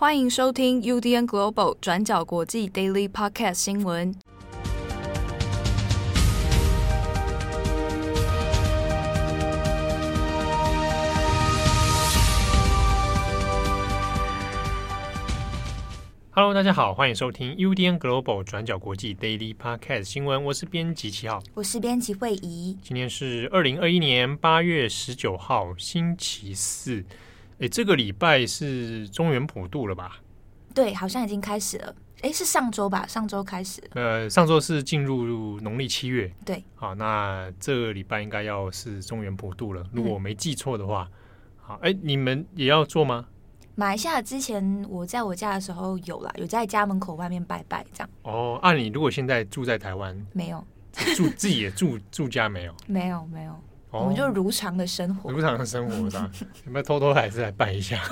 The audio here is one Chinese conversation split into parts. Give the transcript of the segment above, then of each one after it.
欢迎收听 UDN Global 转角国际 Daily Podcast 新闻。Hello，大家好，欢迎收听 UDN Global 转角国际 Daily Podcast 新闻。我是编辑七号，我是编辑惠仪。今天是二零二一年八月十九号，星期四。哎，这个礼拜是中原普渡了吧？对，好像已经开始了。哎，是上周吧？上周开始。呃，上周是进入农历七月。对。好，那这个礼拜应该要是中原普渡了，如果我没记错的话。嗯、好，哎，你们也要做吗？马来西亚之前我在我家的时候有啦，有在家门口外面拜拜这样。哦，按、啊、你如果现在住在台湾，没有住自己也住住家没有？没有没有，哦、我们就如常的生活，如常的生活上，有没有偷偷还是来拜一下？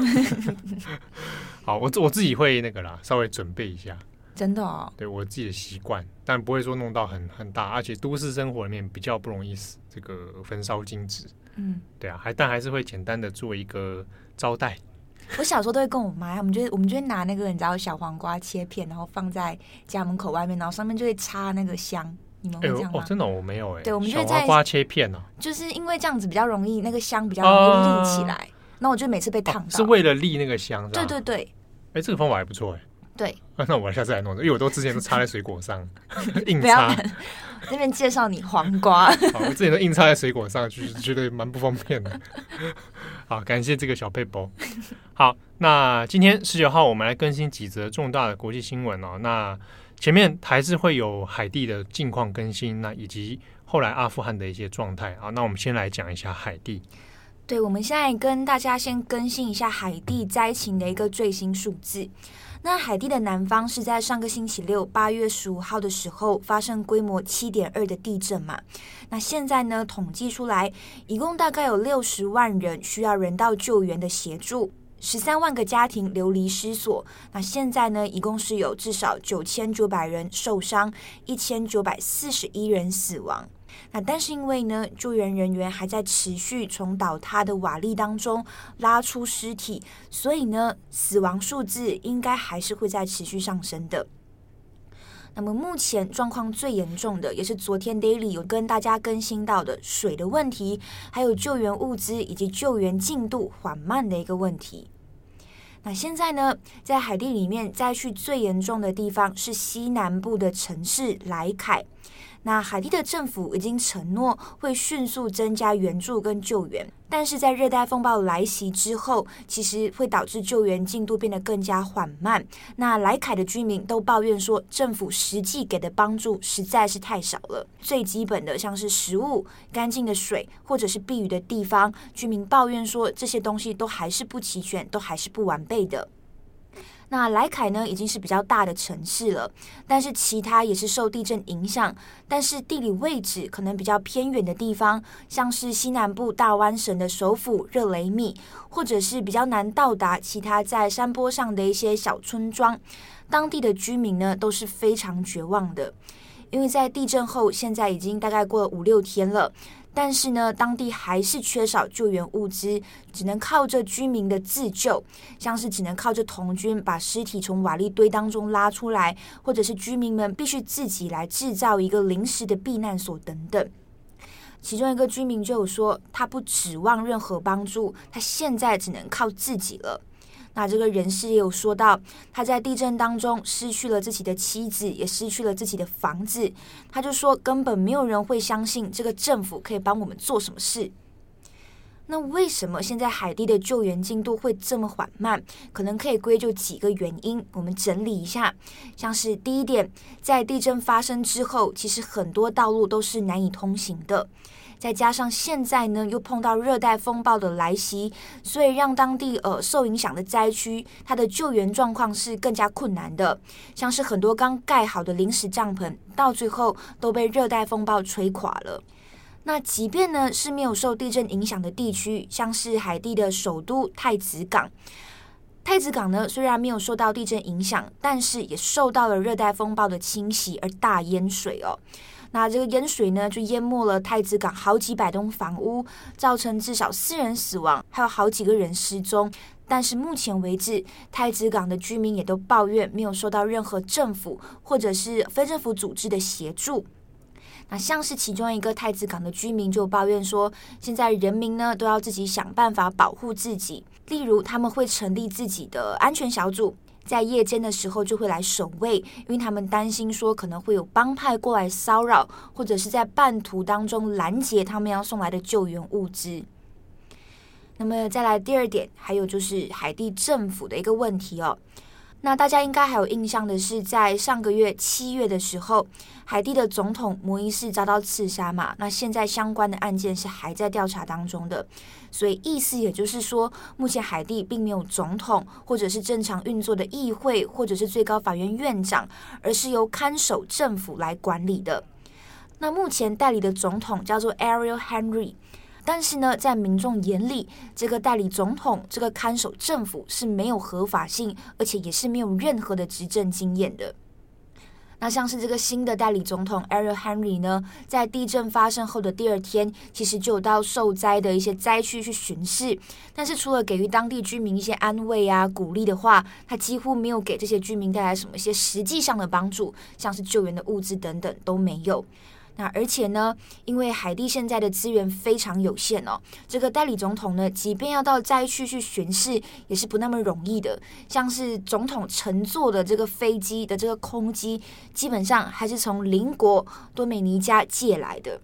好，我我自己会那个啦，稍微准备一下。真的哦，对我自己的习惯，但不会说弄到很很大，而且都市生活里面比较不容易死这个焚烧金纸。嗯，对啊，还但还是会简单的做一个招待。我小时候都会跟我妈，我们就会我们就会拿那个你知道小黄瓜切片，然后放在家门口外面，然后上面就会插那个香。你们会这样吗？欸、哦，真的我没有哎、欸。对，我们就会在小黄瓜切片呢，就是因为这样子比较容易，那个香比较容易立起来。那、呃、我就每次被烫是为了立那个香。对对对。哎、欸，这个方法还不错哎、欸。对、啊。那我下次来弄，因为我都之前都插在水果上，硬插。那边介绍你黄瓜。好，我之前都硬插在水果上，就是觉得蛮不方便的。好，感谢这个小佩包。好，那今天十九号，我们来更新几则重大的国际新闻哦。那前面还是会有海地的近况更新，那以及后来阿富汗的一些状态啊。那我们先来讲一下海地。对，我们现在跟大家先更新一下海地灾情的一个最新数字。那海地的南方是在上个星期六八月十五号的时候发生规模七点二的地震嘛？那现在呢，统计出来，一共大概有六十万人需要人道救援的协助，十三万个家庭流离失所。那现在呢，一共是有至少九千九百人受伤，一千九百四十一人死亡。那但是因为呢，救援人员还在持续从倒塌的瓦砾当中拉出尸体，所以呢，死亡数字应该还是会在持续上升的。那么目前状况最严重的，也是昨天 Daily 有跟大家更新到的水的问题，还有救援物资以及救援进度缓慢的一个问题。那现在呢，在海地里面灾区最严重的地方是西南部的城市莱凯。那海地的政府已经承诺会迅速增加援助跟救援，但是在热带风暴来袭之后，其实会导致救援进度变得更加缓慢。那莱凯的居民都抱怨说，政府实际给的帮助实在是太少了。最基本的像是食物、干净的水或者是避雨的地方，居民抱怨说这些东西都还是不齐全，都还是不完备的。那莱凯呢，已经是比较大的城市了，但是其他也是受地震影响，但是地理位置可能比较偏远的地方，像是西南部大湾省的首府热雷米，或者是比较难到达其他在山坡上的一些小村庄，当地的居民呢都是非常绝望的，因为在地震后，现在已经大概过了五六天了。但是呢，当地还是缺少救援物资，只能靠着居民的自救，像是只能靠着童军把尸体从瓦砾堆当中拉出来，或者是居民们必须自己来制造一个临时的避难所等等。其中一个居民就有说，他不指望任何帮助，他现在只能靠自己了。那这个人士也有说到，他在地震当中失去了自己的妻子，也失去了自己的房子。他就说，根本没有人会相信这个政府可以帮我们做什么事。那为什么现在海地的救援进度会这么缓慢？可能可以归咎几个原因，我们整理一下。像是第一点，在地震发生之后，其实很多道路都是难以通行的。再加上现在呢，又碰到热带风暴的来袭，所以让当地呃受影响的灾区，它的救援状况是更加困难的。像是很多刚盖好的临时帐篷，到最后都被热带风暴吹垮了。那即便呢是没有受地震影响的地区，像是海地的首都太子港，太子港呢虽然没有受到地震影响，但是也受到了热带风暴的侵袭而大淹水哦。那这个淹水呢，就淹没了太子港好几百栋房屋，造成至少四人死亡，还有好几个人失踪。但是目前为止，太子港的居民也都抱怨没有受到任何政府或者是非政府组织的协助。那像是其中一个太子港的居民就抱怨说，现在人民呢都要自己想办法保护自己，例如他们会成立自己的安全小组，在夜间的时候就会来守卫，因为他们担心说可能会有帮派过来骚扰，或者是在半途当中拦截他们要送来的救援物资。那么再来第二点，还有就是海地政府的一个问题哦。那大家应该还有印象的是，在上个月七月的时候，海地的总统摩伊士遭到刺杀嘛。那现在相关的案件是还在调查当中的，所以意思也就是说，目前海地并没有总统，或者是正常运作的议会，或者是最高法院院长，而是由看守政府来管理的。那目前代理的总统叫做 Ariel Henry。但是呢，在民众眼里，这个代理总统、这个看守政府是没有合法性，而且也是没有任何的执政经验的。那像是这个新的代理总统 Ariel Henry 呢，在地震发生后的第二天，其实就到受灾的一些灾区去巡视。但是除了给予当地居民一些安慰啊、鼓励的话，他几乎没有给这些居民带来什么一些实际上的帮助，像是救援的物资等等都没有。那而且呢，因为海地现在的资源非常有限哦，这个代理总统呢，即便要到灾区去巡视，也是不那么容易的。像是总统乘坐的这个飞机的这个空机，基本上还是从邻国多美尼加借来的。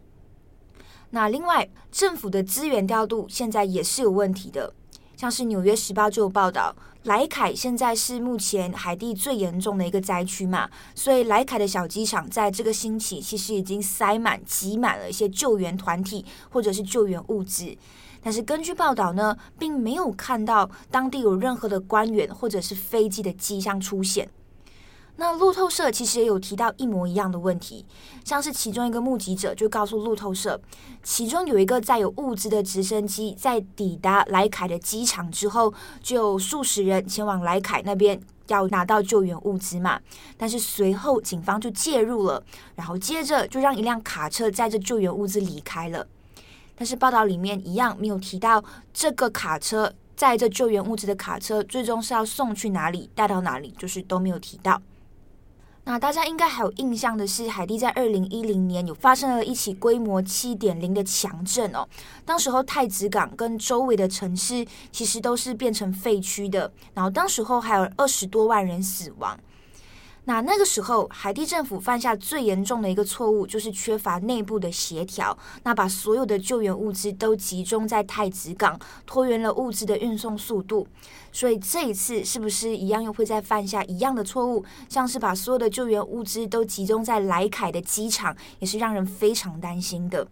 那另外，政府的资源调度现在也是有问题的。像是《纽约时报》就有报道，莱凯现在是目前海地最严重的一个灾区嘛，所以莱凯的小机场在这个星期其实已经塞满、挤满了一些救援团体或者是救援物资。但是根据报道呢，并没有看到当地有任何的官员或者是飞机的迹象出现。那路透社其实也有提到一模一样的问题，像是其中一个目击者就告诉路透社，其中有一个载有物资的直升机在抵达莱凯的机场之后，就有数十人前往莱凯那边要拿到救援物资嘛，但是随后警方就介入了，然后接着就让一辆卡车载着救援物资离开了，但是报道里面一样没有提到这个卡车载着救援物资的卡车最终是要送去哪里，带到哪里，就是都没有提到。那大家应该还有印象的是，海地在二零一零年有发生了一起规模七点零的强震哦。当时候太子港跟周围的城市其实都是变成废墟的，然后当时候还有二十多万人死亡。那那个时候，海地政府犯下最严重的一个错误，就是缺乏内部的协调。那把所有的救援物资都集中在太子港，拖延了物资的运送速度。所以这一次是不是一样又会再犯下一样的错误？像是把所有的救援物资都集中在莱凯的机场，也是让人非常担心的。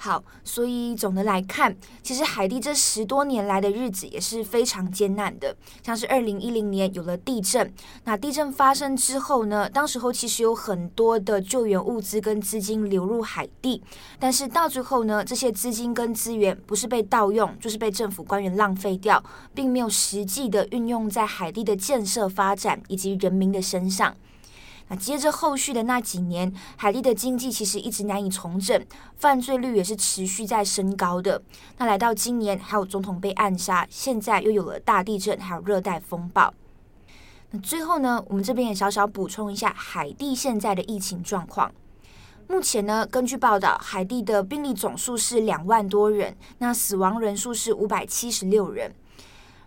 好，所以总的来看，其实海地这十多年来的日子也是非常艰难的。像是二零一零年有了地震，那地震发生之后呢，当时候其实有很多的救援物资跟资金流入海地，但是到最后呢，这些资金跟资源不是被盗用，就是被政府官员浪费掉，并没有实际的运用在海地的建设发展以及人民的身上。那接着后续的那几年，海地的经济其实一直难以重整，犯罪率也是持续在升高的。那来到今年，还有总统被暗杀，现在又有了大地震，还有热带风暴。那最后呢，我们这边也小小补充一下海地现在的疫情状况。目前呢，根据报道，海地的病例总数是两万多人，那死亡人数是五百七十六人。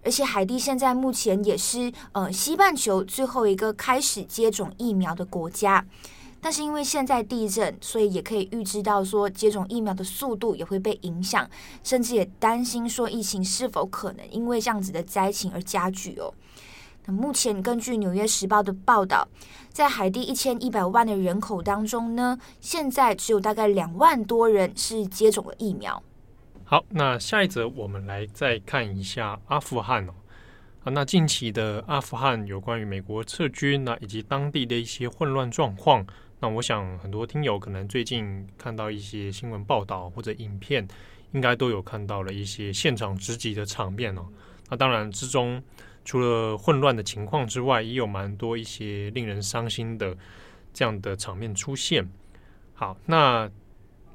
而且海地现在目前也是呃西半球最后一个开始接种疫苗的国家，但是因为现在地震，所以也可以预知到说接种疫苗的速度也会被影响，甚至也担心说疫情是否可能因为这样子的灾情而加剧哦。那目前根据《纽约时报》的报道，在海地一千一百万的人口当中呢，现在只有大概两万多人是接种了疫苗。好，那下一则我们来再看一下阿富汗哦。啊，那近期的阿富汗有关于美国撤军，那以及当地的一些混乱状况。那我想很多听友可能最近看到一些新闻报道或者影片，应该都有看到了一些现场直击的场面哦。那当然之中除了混乱的情况之外，也有蛮多一些令人伤心的这样的场面出现。好，那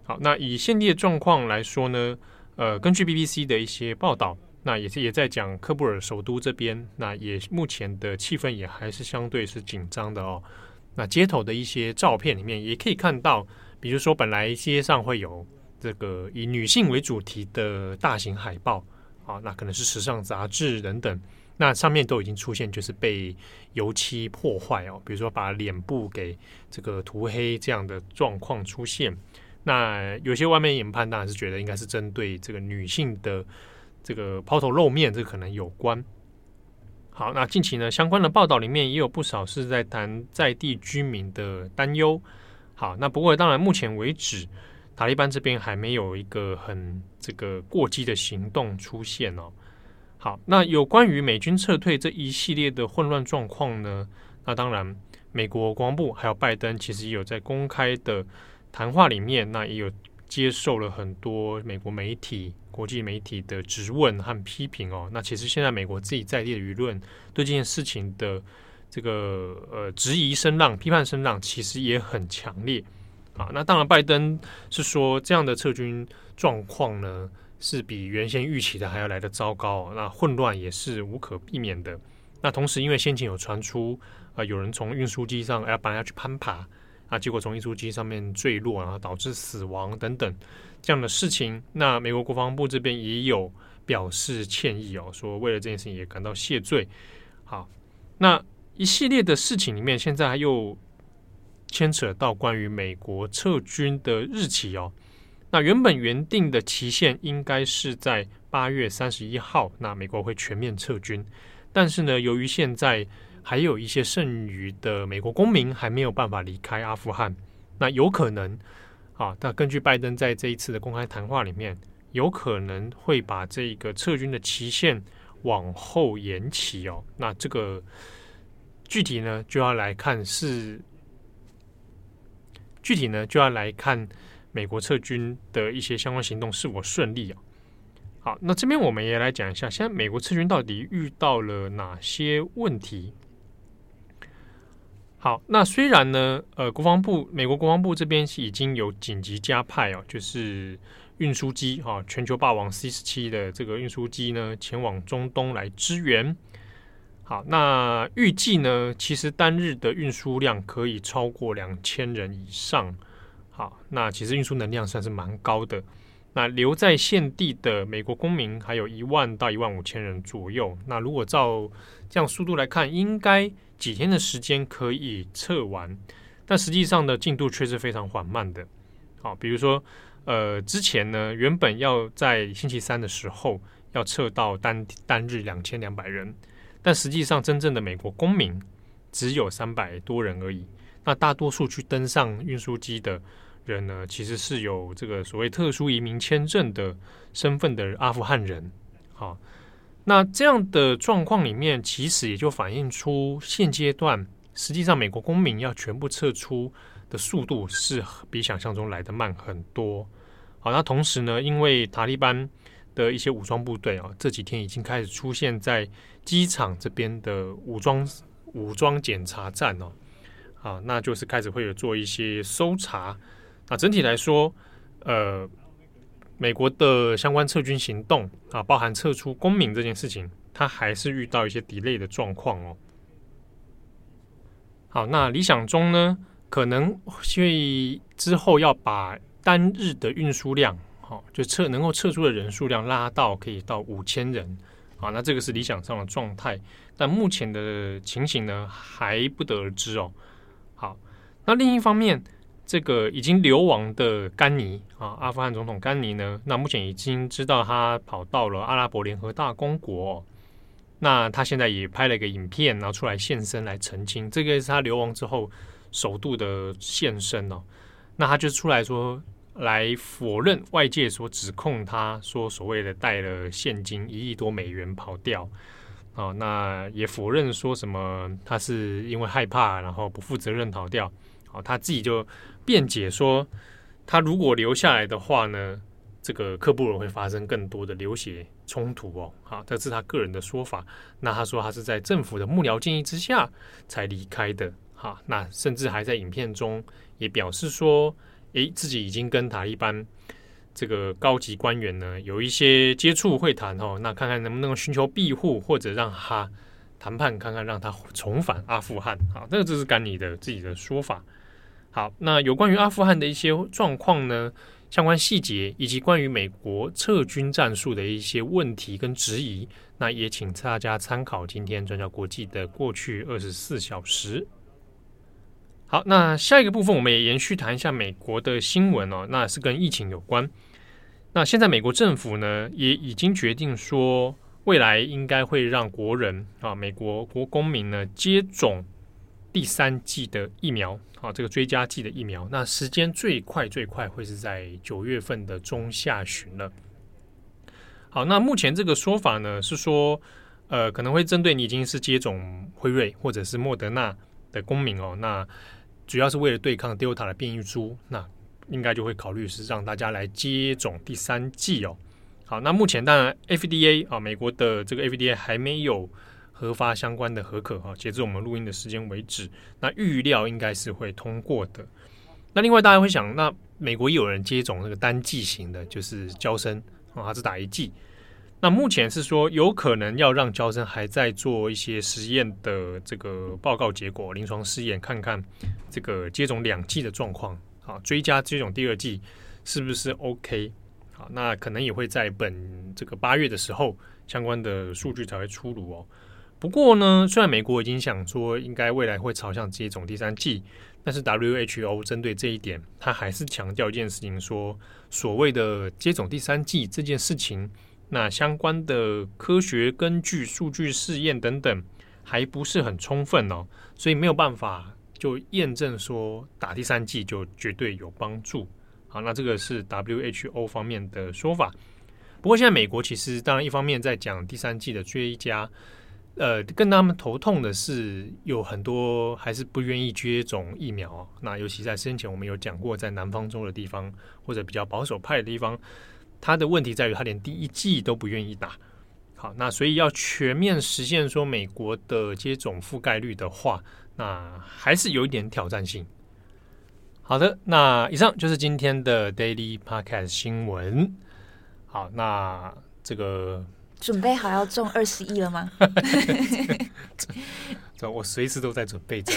好，那以现地的状况来说呢？呃，根据 BBC 的一些报道，那也是也在讲科布尔首都这边，那也目前的气氛也还是相对是紧张的哦。那街头的一些照片里面也可以看到，比如说本来街上会有这个以女性为主题的大型海报啊，那可能是时尚杂志等等，那上面都已经出现就是被油漆破坏哦，比如说把脸部给这个涂黑这样的状况出现。那有些外面研判当然是觉得应该是针对这个女性的。这个抛头露面，这可能有关。好，那近期呢，相关的报道里面也有不少是在谈在地居民的担忧。好，那不过当然，目前为止，塔利班这边还没有一个很这个过激的行动出现哦。好，那有关于美军撤退这一系列的混乱状况呢，那当然，美国国防部还有拜登其实也有在公开的谈话里面，那也有接受了很多美国媒体。国际媒体的质问和批评哦，那其实现在美国自己在地的舆论对这件事情的这个呃质疑声浪、批判声浪，其实也很强烈啊。那当然，拜登是说这样的撤军状况呢，是比原先预期的还要来得糟糕，那混乱也是无可避免的。那同时，因为先前有传出啊、呃，有人从运输机上要本来要去攀爬啊，结果从运输机上面坠落，然后导致死亡等等。这样的事情，那美国国防部这边也有表示歉意哦，说为了这件事情也感到谢罪。好，那一系列的事情里面，现在又牵扯到关于美国撤军的日期哦。那原本原定的期限应该是在八月三十一号，那美国会全面撤军。但是呢，由于现在还有一些剩余的美国公民还没有办法离开阿富汗，那有可能。啊，那根据拜登在这一次的公开谈话里面，有可能会把这个撤军的期限往后延期哦。那这个具体呢，就要来看是具体呢，就要来看美国撤军的一些相关行动是否顺利啊。好，那这边我们也来讲一下，现在美国撤军到底遇到了哪些问题？好，那虽然呢，呃，国防部美国国防部这边是已经有紧急加派哦，就是运输机哈，全球霸王 C 十七的这个运输机呢，前往中东来支援。好，那预计呢，其实单日的运输量可以超过两千人以上。好，那其实运输能量算是蛮高的。那留在现地的美国公民还有一万到一万五千人左右。那如果照这样速度来看，应该。几天的时间可以测完，但实际上的进度却是非常缓慢的。好，比如说，呃，之前呢，原本要在星期三的时候要测到单单日两千两百人，但实际上真正的美国公民只有三百多人而已。那大多数去登上运输机的人呢，其实是有这个所谓特殊移民签证的身份的阿富汗人。好。那这样的状况里面，其实也就反映出现阶段实际上美国公民要全部撤出的速度是比想象中来得慢很多。好，那同时呢，因为塔利班的一些武装部队啊，这几天已经开始出现在机场这边的武装武装检查站哦，啊，那就是开始会有做一些搜查。那整体来说，呃。美国的相关撤军行动啊，包含撤出公民这件事情，它还是遇到一些 delay 的状况哦。好，那理想中呢，可能会之后要把单日的运输量，好，就撤能够撤出的人数量拉到可以到五千人，啊，那这个是理想上的状态，但目前的情形呢，还不得而知哦。好，那另一方面。这个已经流亡的甘尼啊，阿富汗总统甘尼呢，那目前已经知道他跑到了阿拉伯联合大公国，那他现在也拍了一个影片，然后出来现身来澄清，这个是他流亡之后首度的现身哦。那他就出来说，来否认外界所指控他说所谓的带了现金一亿多美元跑掉。啊，那也否认说什么他是因为害怕然后不负责任逃掉，好，他自己就。辩解说，他如果留下来的话呢，这个喀布尔会发生更多的流血冲突哦。好，这是他个人的说法。那他说他是在政府的幕僚建议之下才离开的。好，那甚至还在影片中也表示说，诶，自己已经跟塔利班这个高级官员呢有一些接触会谈哦，那看看能不能寻求庇护，或者让他谈判，看看让他重返阿富汗。好，这个就是甘尼的自己的说法。好，那有关于阿富汗的一些状况呢，相关细节以及关于美国撤军战术的一些问题跟质疑，那也请大家参考今天转角国际的过去二十四小时。好，那下一个部分我们也延续谈一下美国的新闻哦，那是跟疫情有关。那现在美国政府呢也已经决定说，未来应该会让国人啊，美国国公民呢接种第三剂的疫苗啊，这个追加剂的疫苗。那时间最快最快会是在九月份的中下旬了。好，那目前这个说法呢是说，呃，可能会针对你已经是接种辉瑞或者是莫德纳的公民哦，那。主要是为了对抗 Delta 的变异株，那应该就会考虑是让大家来接种第三剂哦。好，那目前当然 FDA 啊，美国的这个 FDA 还没有核发相关的核可哈，截至我们录音的时间为止，那预料应该是会通过的。那另外大家会想，那美国也有人接种那个单剂型的，就是胶生啊，还是打一剂？那目前是说有可能要让胶生还在做一些实验的这个报告结果，临床试验看看这个接种两剂的状况啊，追加接种第二剂是不是 OK？好，那可能也会在本这个八月的时候相关的数据才会出炉哦。不过呢，虽然美国已经想说应该未来会朝向接种第三剂，但是 WHO 针对这一点，他还是强调一件事情说，所谓的接种第三剂这件事情。那相关的科学根据、数据试验等等还不是很充分哦，所以没有办法就验证说打第三剂就绝对有帮助。好，那这个是 WHO 方面的说法。不过现在美国其实当然一方面在讲第三剂的追加，呃，跟他们头痛的是有很多还是不愿意接种疫苗。那尤其在先前我们有讲过，在南方州的地方或者比较保守派的地方。他的问题在于，他连第一剂都不愿意打。好，那所以要全面实现说美国的接种覆盖率的话，那还是有一点挑战性。好的，那以上就是今天的 Daily Podcast 新闻。好，那这个准备好要中二十亿了吗？这我随时都在准备着。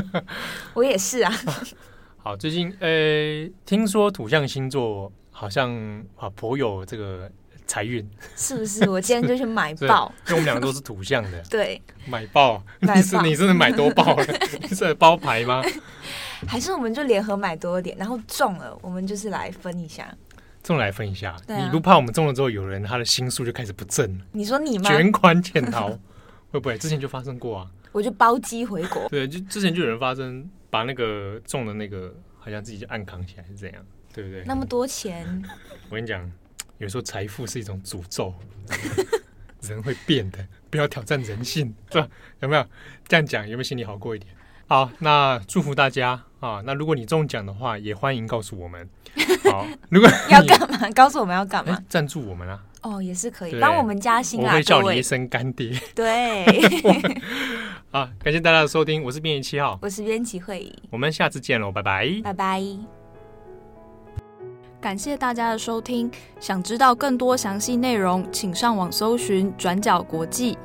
我也是啊。好，最近呃，听说土象星座。好像啊，颇有这个财运，是不是？我今天就去买爆，因为我们两个都是土象的。对，买爆，你是你是买多爆了？你是包牌吗？还是我们就联合买多一点，然后中了，我们就是来分一下。中来分一下，啊、你不怕我们中了之后，有人他的心术就开始不正了？你说你吗？卷款潜逃会不会？之前就发生过啊。我就包机回国。对，就之前就有人发生，把那个中的那个，好像自己就暗扛起来，是这样。对不对？那么多钱，我跟你讲，有时候财富是一种诅咒，人会变的，不要挑战人性，是吧？有没有这样讲？有没有心里好过一点？好，那祝福大家啊！那如果你中奖的话，也欢迎告诉我们。好，如果要干嘛？告诉我们要干嘛？赞助我们啊！哦，也是可以，帮我们加薪啊！我会叫你一声干爹。对，好，感谢大家的收听，我是编辑七号，我是编辑慧仪，我们下次见喽，拜拜，拜拜。感谢大家的收听，想知道更多详细内容，请上网搜寻“转角国际”。